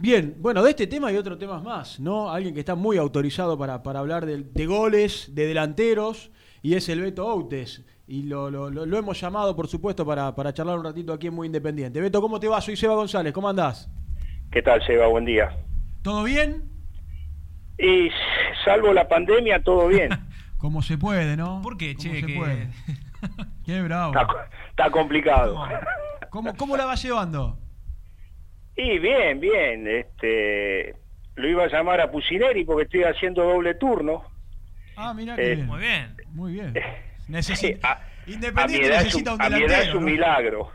Bien, bueno, de este tema y otros temas más, ¿no? Alguien que está muy autorizado para, para hablar de, de goles, de delanteros, y es el Beto Outes. Y lo, lo- lo- lo hemos llamado, por supuesto, para, para charlar un ratito aquí en Muy Independiente. Beto, ¿cómo te va? Soy Seba González, ¿cómo andás? ¿Qué tal, Seba? Buen día. ¿Todo bien? Y salvo la pandemia, todo bien. Como se puede, ¿no? ¿Por qué, Como che? se Que- puede. Qué bravo. Está, está complicado. ¿Cómo, ¿Cómo la vas llevando? Y bien, bien. Este, lo iba a llamar a Pusineri porque estoy haciendo doble turno. Ah, mira Eh, bien. Muy bien. Muy bien. Sí, Necesita, a, Independiente necesita un, un a mi edad es un ¿no? milagro.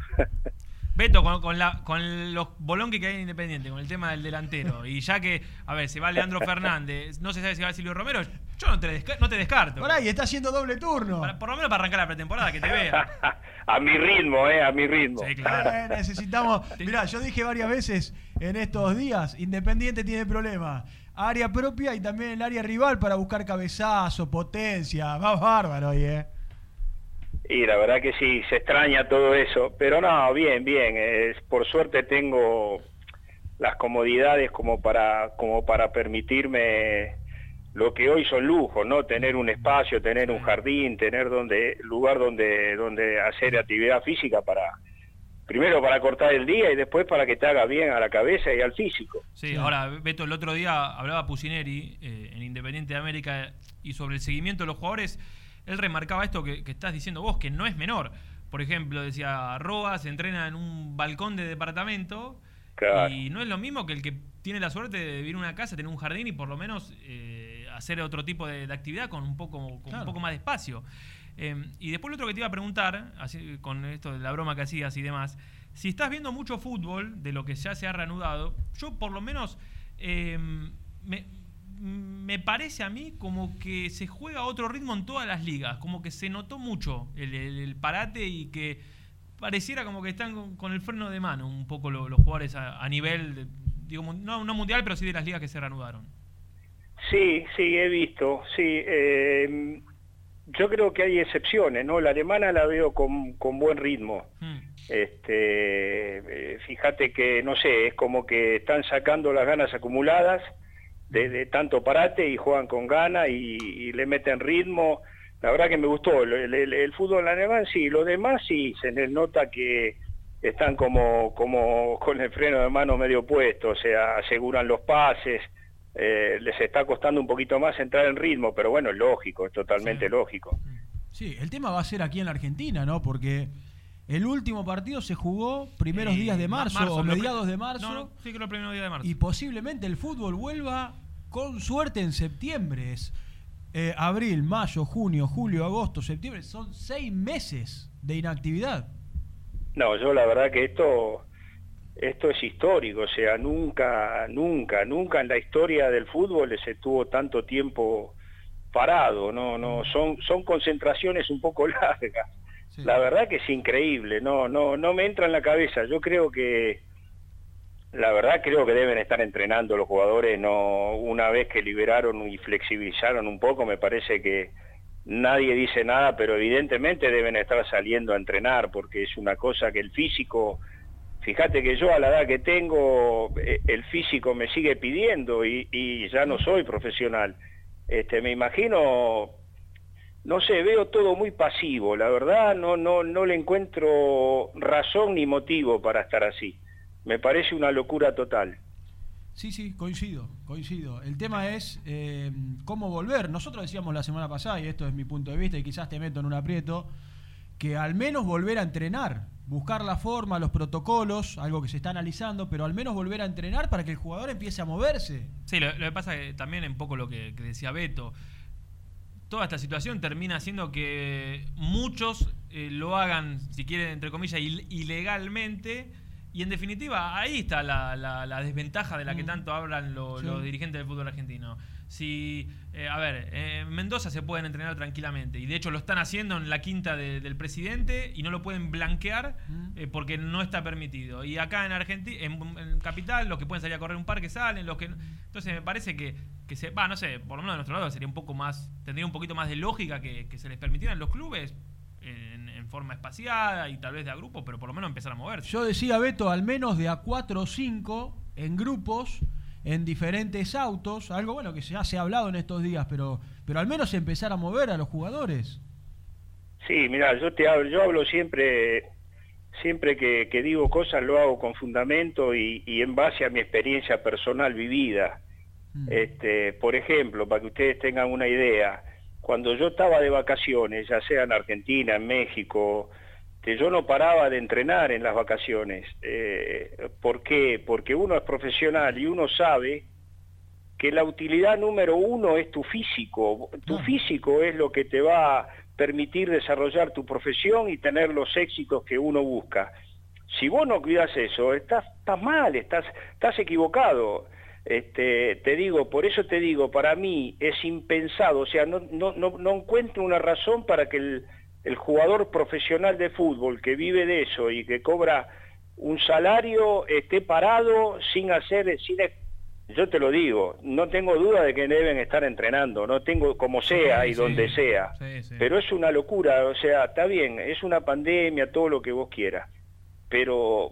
Beto, con, con la, con los bolonques que hay en Independiente, con el tema del delantero, y ya que, a ver, se va Leandro Fernández, no se sabe si va Silvio Romero, yo no te, desca- no te descarto. Pará, y está haciendo doble turno. Para- por lo menos para arrancar la pretemporada, que te vea. a mi ritmo, eh, a mi ritmo. Sí, claro. Eh, necesitamos. Mirá, yo dije varias veces en estos días: Independiente tiene problemas. Área propia y también el área rival para buscar cabezazo, potencia. Va bárbaro hoy, ¿eh? Y la verdad que sí, se extraña todo eso. Pero no, bien, bien. es- por suerte tengo las comodidades como para, como para permitirme lo que hoy son lujos, ¿no? Tener un espacio, tener un jardín, tener donde, lugar donde, donde hacer actividad física para, primero para cortar el día y después para que te haga bien a la cabeza y al físico. Sí, ahora, Beto, el otro día hablaba Pusineri eh, en Independiente de América y sobre el seguimiento de los jugadores, él remarcaba esto que, que estás diciendo vos, que no es menor. Por ejemplo, decía, Roa se entrena en un balcón de departamento Claro. y no es lo mismo que el que tiene la suerte de vivir en una casa, tener un jardín y por lo menos eh, hacer otro tipo de, de actividad con un poco, con Claro. un poco más de espacio. Eh, y después lo otro que te iba a preguntar, así, con esto de la broma que hacías y demás, si estás viendo mucho fútbol, de lo que ya se ha reanudado, yo por lo menos eh, me, me parece a mí como que se juega a otro ritmo en todas las ligas, como que se notó mucho el, el- el parate y que pareciera como que están con, con el freno de mano un poco lo- los jugadores a, a nivel, de- digo, no, no mundial, pero sí de las ligas que se reanudaron. Sí, sí, he visto, sí. eh, yo creo que hay excepciones, ¿no? La alemana la veo con, con buen ritmo. Mm. Este, eh, fíjate que, no sé, es como que están sacando las ganas acumuladas de, de tanto parate y juegan con ganas y, y le meten ritmo. La verdad que me gustó. El, el- el fútbol alemán sí, los demás sí, se les nota que están como, como con el freno de mano medio puesto, o sea, aseguran los pases. eh, les está costando un poquito más entrar en ritmo, pero bueno, es lógico, es totalmente Sí. lógico. Sí, el tema va a ser aquí en la Argentina, ¿no? Porque el último partido se jugó primeros Eh, días de ma- marzo, o lo mediados de marzo. No, no, sí que los primeros días de marzo. Y posiblemente el fútbol vuelva con suerte en septiembre. Es, eh, abril, mayo, junio, julio, agosto, septiembre. Son seis meses de inactividad. No, yo la verdad que esto esto es histórico, o sea, nunca, nunca, nunca en la historia del fútbol se tuvo tanto tiempo parado, no, no, son, son concentraciones un poco largas. Sí. La verdad que es increíble, no, no, no me entra en la cabeza. Yo creo que, la verdad creo que deben estar entrenando los jugadores, no, una vez que liberaron y flexibilizaron un poco, me parece que nadie dice nada, pero evidentemente deben estar saliendo a entrenar, porque es una cosa que el físico, fíjate que yo a la edad que tengo, eh, el físico me sigue pidiendo y, ya no soy profesional. Este, me imagino no sé, veo todo muy pasivo, la verdad no, no, no le encuentro razón ni motivo para estar así. Me parece una locura total. Sí, sí, coincido, coincido. El tema es eh, cómo volver. Nosotros decíamos la semana pasada, y esto es mi punto de vista, y quizás te meto en un aprieto, que al menos volver a entrenar, buscar la forma, los protocolos, algo que se está analizando, pero al menos volver a entrenar para que el jugador empiece a moverse. Sí, lo, lo que pasa es que también un poco lo que, que decía Beto, toda esta situación termina haciendo que muchos eh, lo hagan, si quieren, entre comillas, il- ilegalmente. Y en definitiva, ahí está la, la- la desventaja de la que Mm. tanto hablan lo- Sí. los dirigentes del fútbol argentino. Si, eh, a ver, eh, en Mendoza se pueden entrenar tranquilamente y de hecho lo están haciendo en la quinta de- del presidente y no lo pueden blanquear Mm. eh, porque no está permitido. Y acá en Argentina, en, en Capital, los que pueden salir a correr un parque salen, los que no- Entonces me parece que, que se, va, no sé, por lo menos de nuestro lado sería un poco más, tendría un poquito más de lógica que, que se les permitieran los clubes en, en forma espaciada y tal vez de a grupo, pero por lo menos empezar a moverse. Yo decía, Beto, al menos de a 4 o 5 en grupos, en diferentes autos, algo bueno que ya se ha hablado en estos días, pero, pero al menos empezar a mover a los jugadores. Sí, mira, yo te hablo, yo hablo siempre, siempre que, digo cosas lo hago con fundamento y, en base a mi experiencia personal vivida. Mm. Este, por ejemplo, para que ustedes tengan una idea, cuando yo estaba de vacaciones, ya sea en Argentina, en México, que yo no paraba de entrenar en las vacaciones. Eh, ¿Por qué? Porque uno es profesional y uno sabe que la utilidad número uno es tu físico. Tu físico es lo que te va a permitir desarrollar tu profesión y tener los éxitos que uno busca. Si vos no cuidas eso, estás, estás mal, estás, estás equivocado. Este, te digo, por eso te digo, para mí es impensado, o sea, no, no, no, no encuentro una razón para que el, el jugador profesional de fútbol que vive de eso y que cobra un salario esté parado sin hacer, sin, yo te lo digo, no tengo duda de que deben estar entrenando, no tengo como sea y donde sea, pero es una locura, o sea, está bien, es una pandemia, todo lo que vos quieras, pero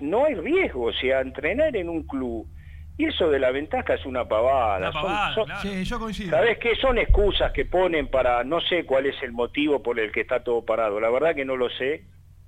no hay riesgo, o sea, entrenar en un club y eso de la ventaja es una pavada. Sí, yo coincido. ¿Sabes qué? Son excusas que ponen para, no sé cuál es el motivo por el que está todo parado. La verdad que no lo sé,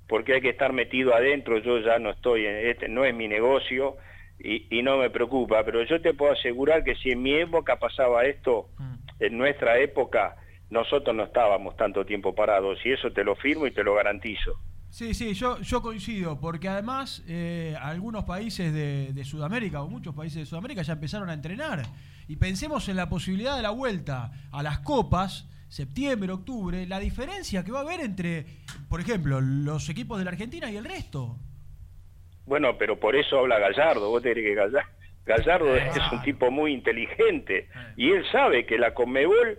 porque hay que estar metido adentro. Yo ya no estoy, en este no es mi negocio y, y no me preocupa. Pero yo te puedo asegurar que si en mi época pasaba esto, mm. en nuestra época, nosotros no estábamos tanto tiempo parados. Y eso te lo firmo y te lo garantizo. Sí, sí, yo, yo coincido, porque además eh, algunos países de, Sudamérica, o muchos países de Sudamérica, ya empezaron a entrenar. Y pensemos en la posibilidad de la vuelta a las copas, septiembre, octubre, la diferencia que va a haber entre, por ejemplo, los equipos de la Argentina y el resto. Bueno, pero por eso habla Gallardo, vos tenés que Gallardo, Gallardo es un tipo muy inteligente y él sabe que la Conmebol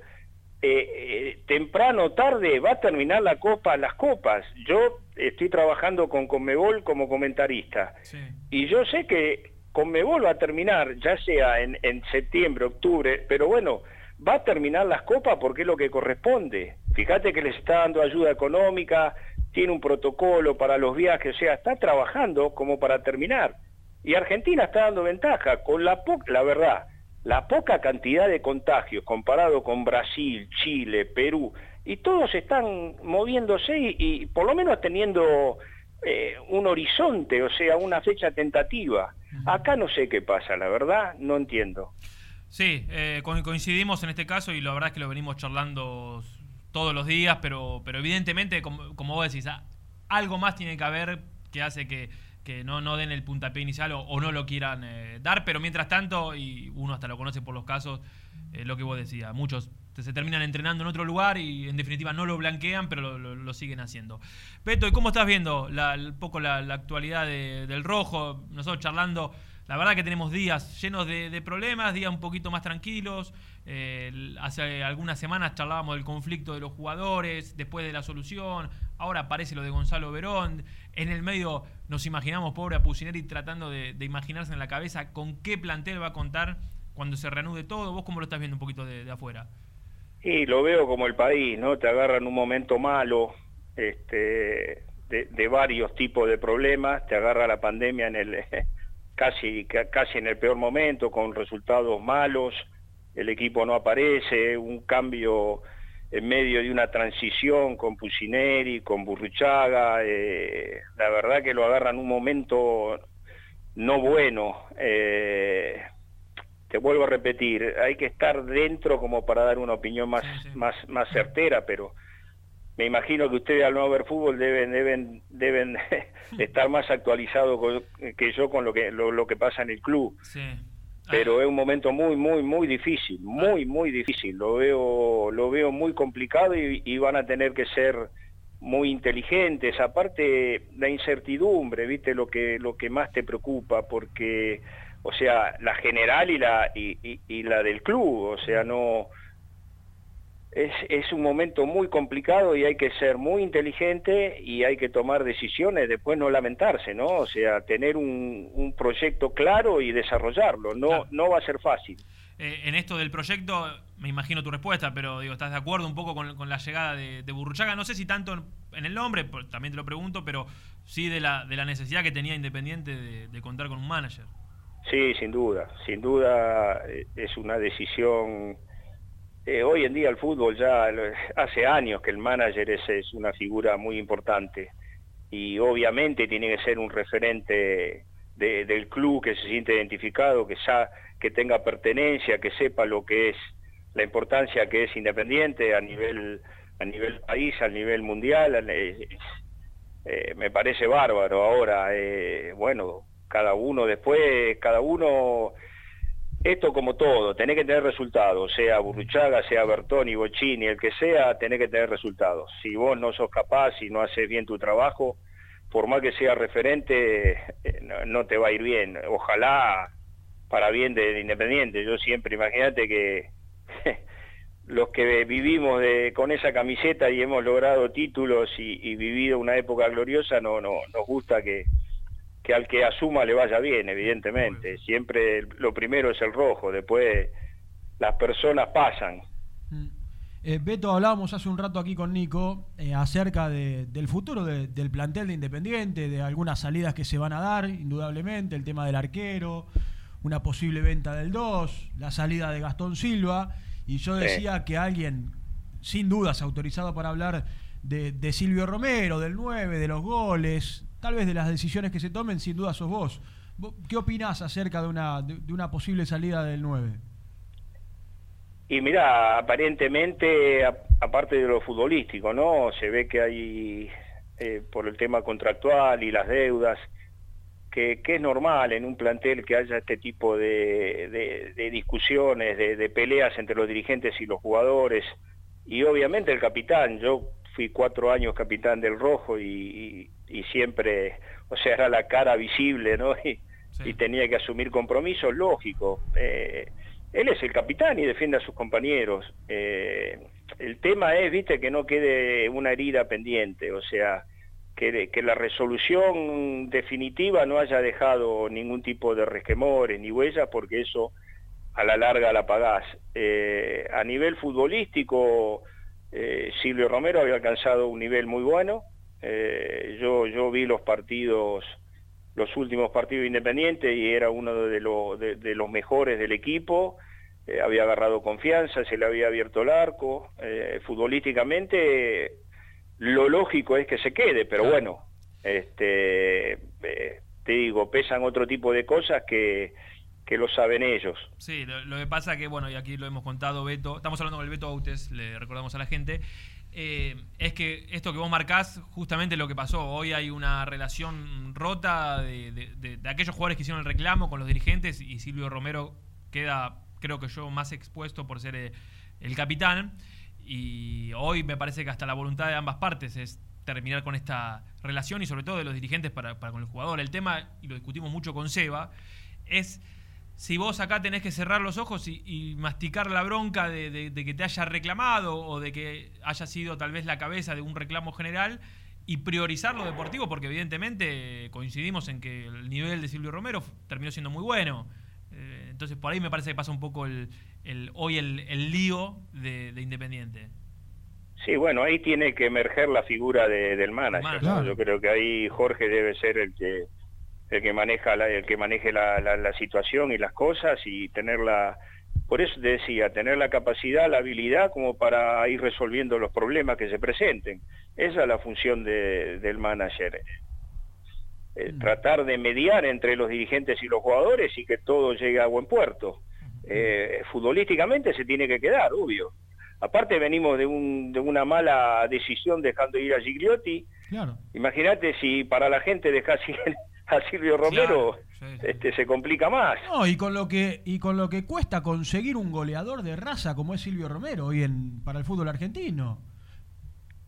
eh, eh, temprano o tarde va a terminar la copa, las copas. Yo estoy trabajando con Conmebol como comentarista y yo sé que Conmebol va a terminar, ya sea en, en, septiembre, octubre, pero bueno, va a terminar las copas porque es lo que corresponde. Fíjate que les está dando ayuda económica, tiene un protocolo para los viajes, o sea, está trabajando como para terminar. Y Argentina está dando ventaja, con la, la verdad, la poca cantidad de contagios comparado con Brasil, Chile, Perú, y todos están moviéndose y, por lo menos teniendo eh, un horizonte, o sea, una fecha tentativa. Acá no sé qué pasa, la verdad, no entiendo. Sí, eh, coincidimos en este caso y la verdad es que lo venimos charlando todos los días, pero, pero evidentemente, como, como vos decís, algo más tiene que haber que hace que que no, no den el puntapié inicial o, no lo quieran eh, dar, pero mientras tanto, y uno hasta lo conoce por los casos, eh, lo que vos decías, muchos se terminan entrenando en otro lugar y en definitiva no lo blanquean, pero lo, siguen haciendo. Peto, ¿y cómo estás viendo la, un poco la, actualidad del rojo? Nosotros charlando, la verdad que tenemos días llenos de, problemas, días un poquito más tranquilos. Eh, hace algunas semanas charlábamos del conflicto de los jugadores, después de la solución, ahora aparece lo de Gonzalo Verón. En el medio nos imaginamos, pobre a Pusineri, tratando de, imaginarse en la cabeza con qué plantel va a contar cuando se reanude todo. ¿Vos cómo lo estás viendo un poquito de, afuera? Y lo veo como el país, ¿no? Te agarran un momento malo, este, de, varios tipos de problemas, te agarra la pandemia en el casi casi en el peor momento, con resultados malos, el equipo no aparece, un cambio en medio de una transición con Pusineri, con Burruchaga, eh, la verdad que lo agarran un momento no bueno. Eh, te vuelvo a repetir, hay que estar dentro como para dar una opinión más, más, más certera, pero me imagino que ustedes al no ver fútbol deben, deben, deben estar más actualizados que yo con lo que, lo, que pasa en el club. Sí. Pero es un momento muy muy muy difícil muy muy difícil. Lo veo lo veo muy complicado y, van a tener que ser muy inteligentes. Aparte la incertidumbre viste lo que lo que más te preocupa porque o sea la general y la y, y la del club o sea no es, es, un momento muy complicado y hay que ser muy inteligente y hay que tomar decisiones, después no lamentarse, ¿no? O sea, tener un, un proyecto claro y desarrollarlo, no, no va a ser fácil. Eh, en esto del proyecto, me imagino tu respuesta, pero digo, ¿estás de acuerdo un poco con, con la llegada de, de, Burruchaga? No sé si tanto en, el nombre, también te lo pregunto, pero sí de la, de la necesidad que tenía Independiente de, de contar con un manager. Sí, sin duda, sin duda eh, es una decisión. Eh, hoy en día el fútbol ya hace años que el manager es, una figura muy importante y obviamente tiene que ser un referente del club que se siente identificado, que ya que tenga pertenencia, que sepa lo que es la importancia que es Independiente a nivel a nivel país, a nivel mundial. Eh, eh, me parece bárbaro. Ahora, bueno, cada uno después, cada uno, esto como todo, tenés que tener resultados, sea Burruchaga, sea Bertoni, Bocini, el que sea, tenés que tener resultados. Si vos no sos capaz y no haces bien tu trabajo, por más que sea referente, no, te va a ir bien. Ojalá para bien de Independiente. Yo siempre, imagínate que los que vivimos con esa camiseta y hemos logrado títulos y, vivido una época gloriosa, no nos gusta que, que al que asuma le vaya bien, evidentemente. Siempre lo primero es el rojo, después las personas pasan. Mm. Eh, Beto, hablábamos hace un rato aquí con Nico eh, acerca del futuro del plantel de Independiente, de algunas salidas que se van a dar, indudablemente, el tema del arquero, una posible venta del 2, la salida de Gastón Silva, y yo decía que alguien, sin dudas, autorizado para hablar de, Silvio Romero, del 9, de los goles, tal vez de las decisiones que se tomen, sin duda sos vos. ¿Qué opinás acerca de una, de, una posible salida del 9? Y mira, aparentemente, aparte de lo futbolístico, ¿no? Se ve que hay, eh, por el tema contractual y las deudas, que, es normal en un plantel que haya este tipo de, discusiones, de, peleas entre los dirigentes y los jugadores, y obviamente el capitán, yo fui cuatro años capitán del Rojo y, siempre, o sea, era la cara visible, ¿no? Y, tenía que asumir compromisos, lógico. Eh, él es el capitán y defiende a sus compañeros. Eh, el tema es, viste, que no quede una herida pendiente, o sea, que, la resolución definitiva no haya dejado ningún tipo de resquemores ni huellas, porque eso a la larga la pagás. Eh, a nivel futbolístico, eh, Silvio Romero había alcanzado un nivel muy bueno. Eh, yo, yo vi los partidos, los últimos partidos independientes y era uno de, de, los mejores del equipo. había agarrado confianza, se le había abierto el arco. futbolísticamente lo lógico es que se quede, pero bueno, este, eh, te digo, pesan otro tipo de cosas que, que lo saben ellos. Sí, lo, que pasa que, bueno, y aquí lo hemos contado, Beto, estamos hablando con el Beto Autes, le recordamos a la gente, eh, es que esto que vos marcás, justamente lo que pasó, hoy hay una relación rota de, aquellos jugadores que hicieron el reclamo con los dirigentes y Silvio Romero queda, creo que yo, más expuesto por ser eh, el capitán. Y hoy me parece que hasta la voluntad de ambas partes es terminar con esta relación y sobre todo de los dirigentes para, con el jugador. El tema, y lo discutimos mucho con Seba, es si vos acá tenés que cerrar los ojos y, masticar la bronca de, que te haya reclamado o de que haya sido tal vez la cabeza de un reclamo general y priorizar lo deportivo, porque evidentemente coincidimos en que el nivel de Silvio Romero terminó siendo muy bueno. Eh, entonces por ahí me parece que pasa un poco el, hoy el, lío de, Independiente. Sí, bueno, ahí tiene que emerger la figura del manager. Yo creo que ahí Jorge debe ser el que el que maneja la, el que maneje la, la, situación y las cosas y tener la por eso te decía tener la capacidad la habilidad como para ir resolviendo los problemas que se presenten esa es la función de, del manager eh, mm. tratar de mediar entre los dirigentes y los jugadores y que todo llegue a buen puerto. Eh, futbolísticamente se tiene que quedar, obvio. Aparte venimos de, un, de una mala decisión dejando ir a Gigliotti. Imagínate si para la gente dejas a Silvio Romero, este se complica más. No, y con lo que y con lo que cuesta conseguir un goleador de raza como es Silvio Romero hoy en para el fútbol argentino.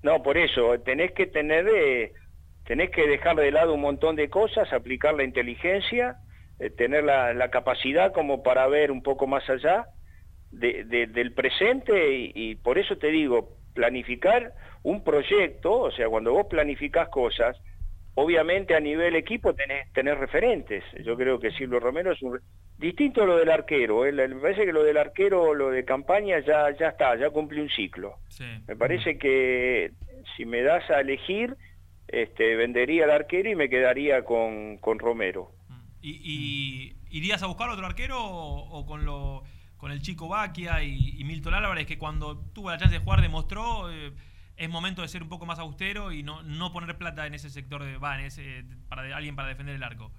No, por eso tenés que tener eh, tenés que dejar de lado un montón de cosas, aplicar la inteligencia, eh, tener la, capacidad como para ver un poco más allá del presente y, por eso te digo, planificar un proyecto, o sea, cuando vos planificás cosas, obviamente a nivel equipo tenés, tenés referentes. Yo creo que Silvio Romero es un... Distinto a lo del arquero, ¿eh? me parece que lo del arquero, lo de campaña ya, ya está, ya cumplió un ciclo. Me parece que si me das a elegir, este, vendería al arquero y me quedaría con, Romero. Y, ¿irías a buscar otro arquero o, con lo con el chico Baquia y, Milton Álvarez, que cuando tuvo la chance de jugar demostró, eh, es momento de ser un poco más austero y no, no poner plata en ese sector de va, para alguien para defender el arco.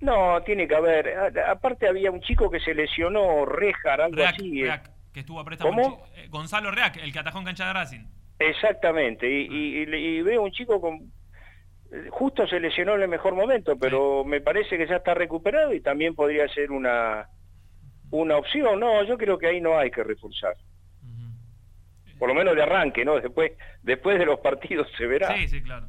No, tiene que haber. aparte había un chico que se lesionó, Rejar, algo así. Eh. que estuvo a préstamo. Eh, Gonzalo Reac, el que atajó en cancha de Racing. Exactamente, y, veo un chico con... Justo se lesionó en el mejor momento, pero me parece que ya está recuperado y también podría ser una, una opción. No, yo creo que ahí no hay que reforzar. Por lo menos de arranque, ¿no? Después, después de los partidos se verá. Sí, sí, claro.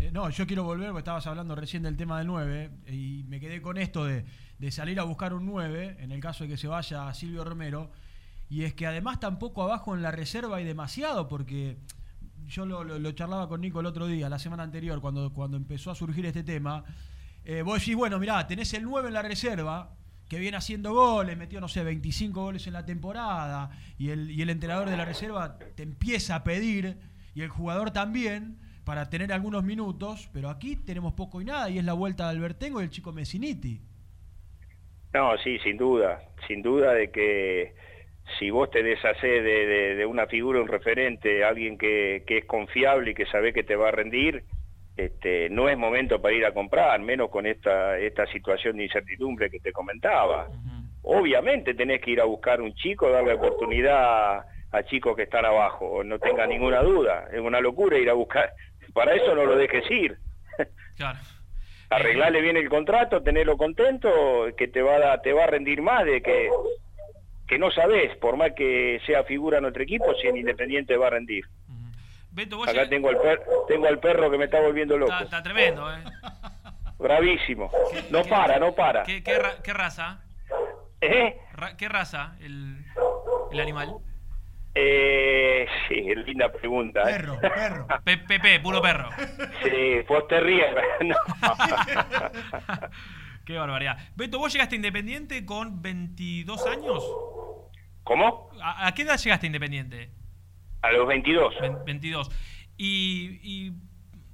Eh, no, yo quiero volver, porque estabas hablando recién del tema del 9, y me quedé con esto de, de salir a buscar un 9, en el caso de que se vaya Silvio Romero, y es que además tampoco abajo en la reserva hay demasiado, porque yo lo, charlaba con Nico el otro día, la semana anterior, cuando, cuando empezó a surgir este tema. Eh, vos decís, bueno, mirá, tenés el 9 en la reserva, que viene haciendo goles, metió, no sé, 25 goles en la temporada, y el, y el entrenador de la reserva te empieza a pedir, y el jugador también, para tener algunos minutos, pero aquí tenemos poco y nada, y es la vuelta de Albertengo y el chico Messiniti. No, sí, sin duda, sin duda de que si vos te deshaces de, una figura, un referente, alguien que, es confiable y que sabe que te va a rendir, este, no es momento para ir a comprar, menos con esta, esta situación de incertidumbre que te comentaba. Obviamente tenés que ir a buscar un chico, darle oportunidad a chicos que están abajo, no tenga ninguna duda. Es una locura ir a buscar. Para eso no lo dejes ir. Claro. Arreglarle bien el contrato, tenerlo contento, que te va a, te va a rendir más de que que no sabés, por más que sea figura en otro equipo, si en Independiente va a rendir. Acá tengo, al tengo al perro que me está volviendo loco. Está, tremendo, ¿eh? Bravísimo. No para, no para. ¿Qué, qué, raza? ¿Eh? ¿Qué raza el, el animal? Eh, sí, linda pregunta. ¿eh? Perro, perro. Pepe, puro perro. Sí, vos te ríes. Qué barbaridad. Beto, ¿vos llegaste a Independiente con 22 años? ¿Cómo? ¿A, qué edad llegaste a Independiente? A los 22. 22. Y,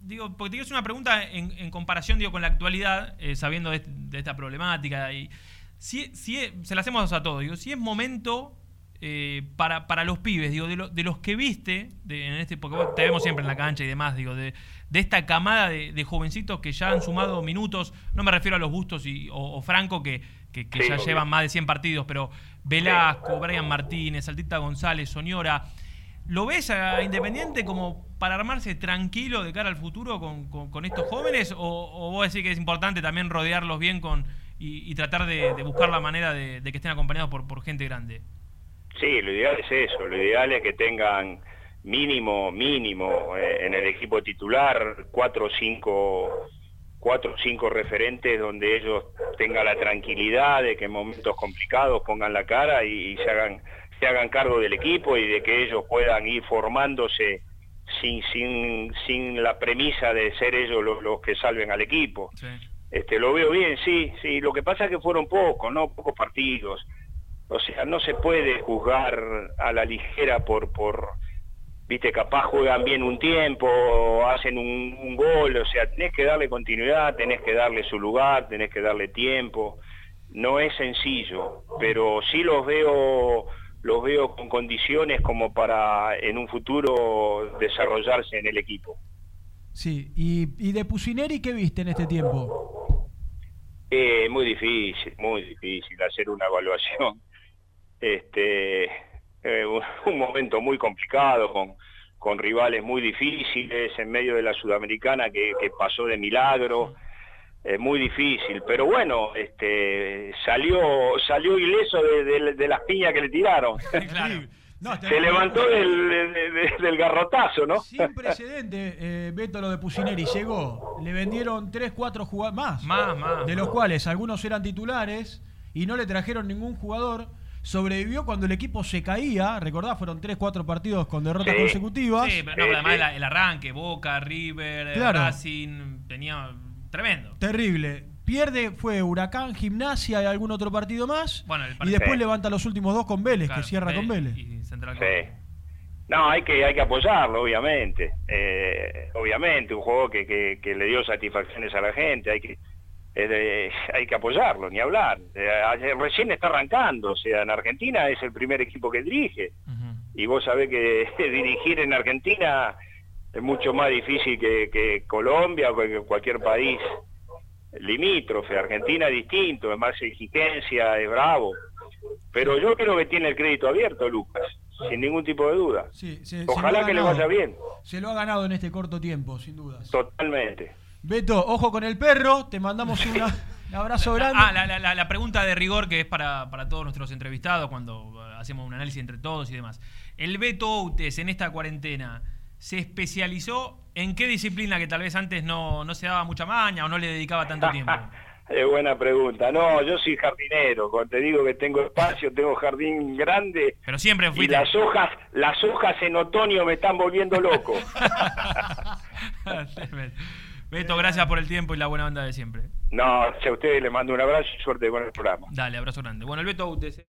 digo, porque te quiero hacer una pregunta en, comparación digo, con la actualidad, eh, sabiendo de, esta problemática. Y si, si se la hacemos a todos, digo, si es momento eh, para, para los pibes, digo, de, de los que viste, en este, porque te vemos siempre en la cancha y demás, digo, de, de esta camada de, jovencitos que ya han sumado minutos, no me refiero a los Bustos y, o, Franco, que, que, ya llevan más de 100 partidos, pero Velasco, Brian Martínez, Altita González, Soñora, ¿lo ves a Independiente como para armarse tranquilo de cara al futuro con, estos jóvenes? O, vos decís que es importante también rodearlos bien con y, tratar de, buscar la manera de, que estén acompañados por, por gente grande? Sí, lo ideal es eso, lo ideal es que tengan mínimo, mínimo eh, en el equipo titular, cuatro o cinco cuatro o cinco referentes donde ellos tengan la tranquilidad de que en momentos complicados pongan la cara y, se hagan se hagan cargo del equipo y de que ellos puedan ir formándose sin sin sin la premisa de ser ellos los, que salven al equipo. Este lo veo bien, sí, sí, lo que pasa es que fueron pocos, no pocos partidos. O sea, no se puede juzgar a la ligera por por viste, capaz juegan bien un tiempo, hacen un, gol, o sea, tenés que darle continuidad, tenés que darle su lugar, tenés que darle tiempo. No es sencillo, pero sí los veo los veo con condiciones como para en un futuro desarrollarse en el equipo. Sí, y, y de Pusineri, ¿qué viste en este tiempo? Eh, muy difícil, muy difícil hacer una evaluación. Este, eh, un momento muy complicado con, con rivales muy difíciles en medio de la sudamericana que, pasó de milagro es muy difícil pero bueno este salió salió ileso de, las piñas que le tiraron se levantó del, garrotazo, ¿no? Sin precedente, eh, Beto, lo de Pusineri. Llegó, le vendieron 3, 4 jugadores más, más, más. De los cuales algunos eran titulares y no le trajeron ningún jugador sobrevivió cuando el equipo se caía, recordás, fueron 3, 4 partidos con derrotas consecutivas. Sí, pero, no, además el arranque, Boca, River, Racing, tenía tremendo. Terrible. Pierde, fue Huracán, Gimnasia y algún otro partido más. y después levanta los últimos dos con Vélez, que cierra con Vélez. No, hay que, hay que apoyarlo, obviamente. Eh, obviamente, un juego que, que, le dio satisfacciones a la gente. Hay que, hay que apoyarlo, ni hablar. Eh, recién está arrancando, o sea, en Argentina es el primer equipo que dirige. Y vos sabés que dirigir en Argentina es mucho más difícil que, Colombia o que cualquier país limítrofe. Argentina es distinto, es más exigencia, es bravo. Pero yo creo que tiene el crédito abierto, Lucas, sin ningún tipo de duda. Ojalá que le vaya bien. Se lo ha ganado en este corto tiempo, sin dudas. Totalmente. Beto, ojo con el perro, te mandamos un abrazo grande. Ah, la, pregunta de rigor que es para, todos nuestros entrevistados cuando hacemos un análisis entre todos y demás. El Beto Outes en esta cuarentena se especializó en qué disciplina que tal vez antes no, no se daba mucha maña o no le dedicaba tanto tiempo. Es buena pregunta. No, yo soy jardinero. Cuando te digo que tengo espacio, tengo jardín grande. Pero siempre Y las hojas, las hojas en otoño me están volviendo loco. Beto, gracias por el tiempo y la buena banda de siempre. No, a ustedes les mando un abrazo y suerte con el programa. Dale, abrazo grande. Bueno, el Beto